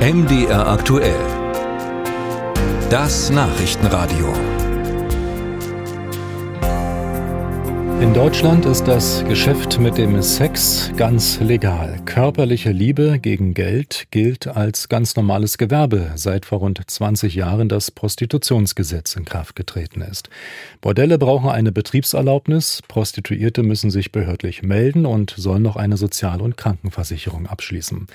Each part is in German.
MDR aktuell. Das Nachrichtenradio. In Deutschland ist das Geschäft mit dem Sex ganz legal. Körperliche Liebe gegen Geld gilt als ganz normales Gewerbe, seit vor rund 20 Jahren das Prostitutionsgesetz in Kraft getreten ist. Bordelle brauchen eine Betriebserlaubnis, Prostituierte müssen sich behördlich melden und sollen noch eine Sozial- und Krankenversicherung abschließen.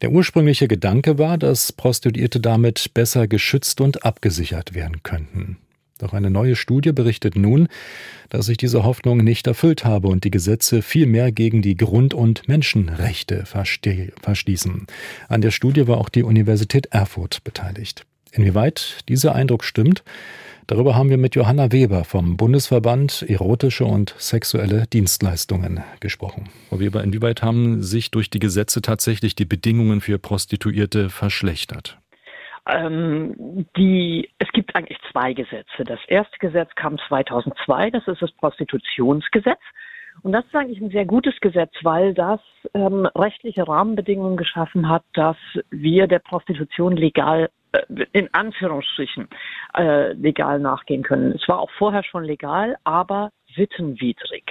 Der ursprüngliche Gedanke war, dass Prostituierte damit besser geschützt und abgesichert werden könnten. Doch eine neue Studie berichtet nun, dass sich diese Hoffnung nicht erfüllt habe und die Gesetze vielmehr gegen die Grund- und Menschenrechte verstießen. An der Studie war auch die Universität Erfurt beteiligt. Inwieweit dieser Eindruck stimmt, Darüber haben wir mit Johanna Weber vom Bundesverband Erotische und Sexuelle Dienstleistungen gesprochen. Frau Weber, inwieweit haben sich durch die Gesetze tatsächlich die Bedingungen für Prostituierte verschlechtert? Ähm, die, es gibt eigentlich zwei Gesetze. Das erste Gesetz kam 2002, das ist das Prostitutionsgesetz. Und das ist eigentlich ein sehr gutes Gesetz, weil das ähm, rechtliche Rahmenbedingungen geschaffen hat, dass wir der Prostitution legal äh, in Anführungsstrichen äh, legal nachgehen können. Es war auch vorher schon legal, aber sittenwidrig.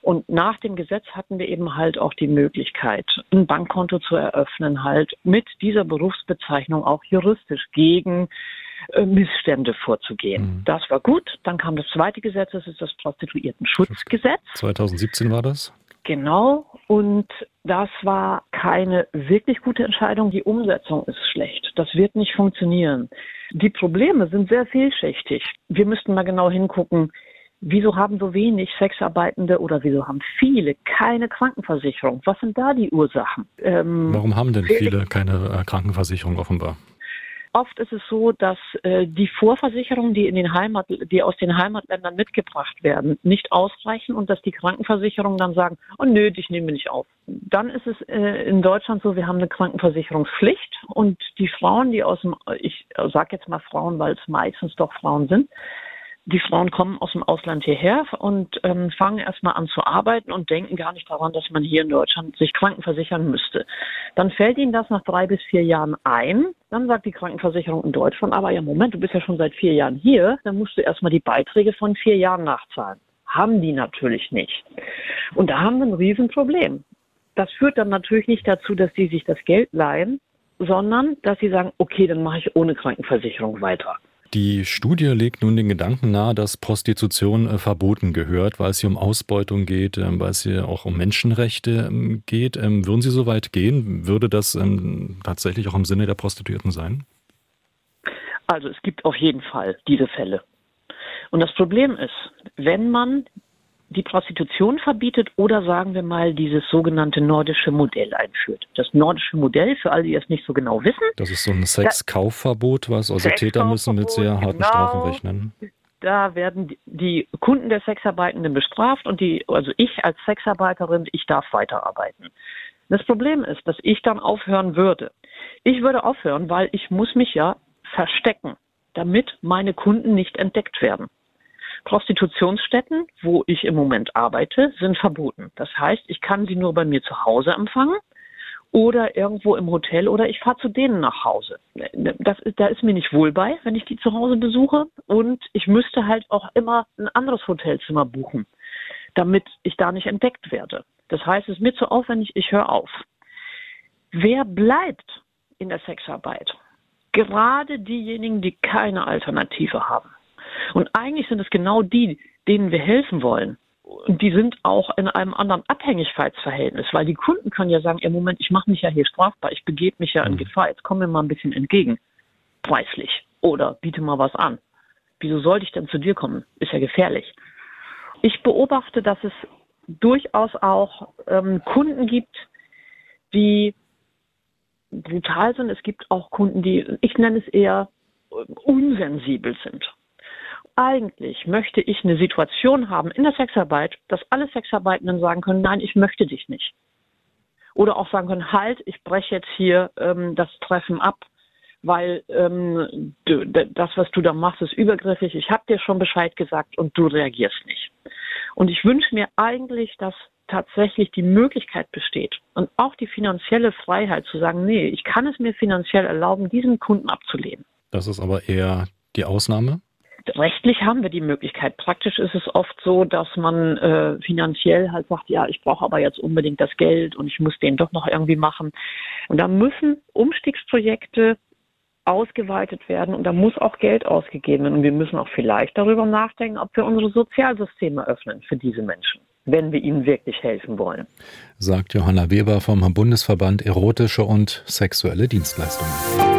Und nach dem Gesetz hatten wir eben halt auch die Möglichkeit, ein Bankkonto zu eröffnen, halt mit dieser Berufsbezeichnung auch juristisch gegen äh, Missstände vorzugehen. Mhm. Das war gut. Dann kam das zweite Gesetz, das ist das Prostituiertenschutzgesetz. 2017 war das? Genau. Und das war keine wirklich gute Entscheidung. Die Umsetzung ist schlecht. Das wird nicht funktionieren. Die Probleme sind sehr vielschichtig. Wir müssten mal genau hingucken, wieso haben so wenig Sexarbeitende oder wieso haben viele keine Krankenversicherung? Was sind da die Ursachen? Ähm, Warum haben denn viele keine äh, Krankenversicherung offenbar? Oft ist es so, dass äh, die Vorversicherungen, die in den Heimat, die aus den Heimatländern mitgebracht werden, nicht ausreichen und dass die Krankenversicherungen dann sagen, oh nö, dich nehmen wir nicht auf. Dann ist es äh, in Deutschland so, wir haben eine Krankenversicherungspflicht und die Frauen, die aus dem, ich sage jetzt mal Frauen, weil es meistens doch Frauen sind, die Frauen kommen aus dem Ausland hierher und ähm, fangen erstmal an zu arbeiten und denken gar nicht daran, dass man hier in Deutschland sich krankenversichern müsste. Dann fällt ihnen das nach drei bis vier Jahren ein. Dann sagt die Krankenversicherung in Deutschland, aber ja, Moment, du bist ja schon seit vier Jahren hier, dann musst du erstmal die Beiträge von vier Jahren nachzahlen. Haben die natürlich nicht. Und da haben wir ein Riesenproblem. Das führt dann natürlich nicht dazu, dass die sich das Geld leihen, sondern dass sie sagen, okay, dann mache ich ohne Krankenversicherung weiter. Die Studie legt nun den Gedanken nahe, dass Prostitution äh, verboten gehört, weil es hier um Ausbeutung geht, äh, weil es hier auch um Menschenrechte ähm, geht. Ähm, würden Sie so weit gehen? Würde das ähm, tatsächlich auch im Sinne der Prostituierten sein? Also es gibt auf jeden Fall diese Fälle. Und das Problem ist, wenn man die Prostitution verbietet oder sagen wir mal dieses sogenannte nordische Modell einführt. Das nordische Modell, für alle, die es nicht so genau wissen. Das ist so ein Sexkaufverbot, was also Täter müssen mit sehr harten genau, Strafen rechnen. Da werden die Kunden der Sexarbeitenden bestraft und die, also ich als Sexarbeiterin, ich darf weiterarbeiten. Das Problem ist, dass ich dann aufhören würde. Ich würde aufhören, weil ich muss mich ja verstecken, damit meine Kunden nicht entdeckt werden. Prostitutionsstätten, wo ich im Moment arbeite, sind verboten. Das heißt, ich kann sie nur bei mir zu Hause empfangen oder irgendwo im Hotel oder ich fahre zu denen nach Hause. Das ist, da ist mir nicht wohl bei, wenn ich die zu Hause besuche und ich müsste halt auch immer ein anderes Hotelzimmer buchen, damit ich da nicht entdeckt werde. Das heißt, es ist mir zu aufwendig, ich höre auf. Wer bleibt in der Sexarbeit? Gerade diejenigen, die keine Alternative haben. Und eigentlich sind es genau die, denen wir helfen wollen. Und die sind auch in einem anderen Abhängigkeitsverhältnis, weil die Kunden können ja sagen, im Moment, ich mache mich ja hier strafbar, ich begebe mich ja in mhm. Gefahr, jetzt komm mir mal ein bisschen entgegen, preislich, oder biete mal was an. Wieso sollte ich denn zu dir kommen? Ist ja gefährlich. Ich beobachte, dass es durchaus auch ähm, Kunden gibt, die brutal sind. Es gibt auch Kunden, die, ich nenne es eher, unsensibel sind eigentlich möchte ich eine Situation haben in der Sexarbeit, dass alle Sexarbeitenden sagen können, nein, ich möchte dich nicht. Oder auch sagen können, halt, ich breche jetzt hier ähm, das Treffen ab, weil ähm, du, das, was du da machst, ist übergriffig. Ich habe dir schon Bescheid gesagt und du reagierst nicht. Und ich wünsche mir eigentlich, dass tatsächlich die Möglichkeit besteht und auch die finanzielle Freiheit zu sagen, nee, ich kann es mir finanziell erlauben, diesen Kunden abzulehnen. Das ist aber eher die Ausnahme? Rechtlich haben wir die Möglichkeit. Praktisch ist es oft so, dass man äh, finanziell halt sagt, ja, ich brauche aber jetzt unbedingt das Geld und ich muss den doch noch irgendwie machen. Und da müssen Umstiegsprojekte ausgeweitet werden und da muss auch Geld ausgegeben werden. Und wir müssen auch vielleicht darüber nachdenken, ob wir unsere Sozialsysteme öffnen für diese Menschen, wenn wir ihnen wirklich helfen wollen. Sagt Johanna Weber vom Bundesverband Erotische und Sexuelle Dienstleistungen.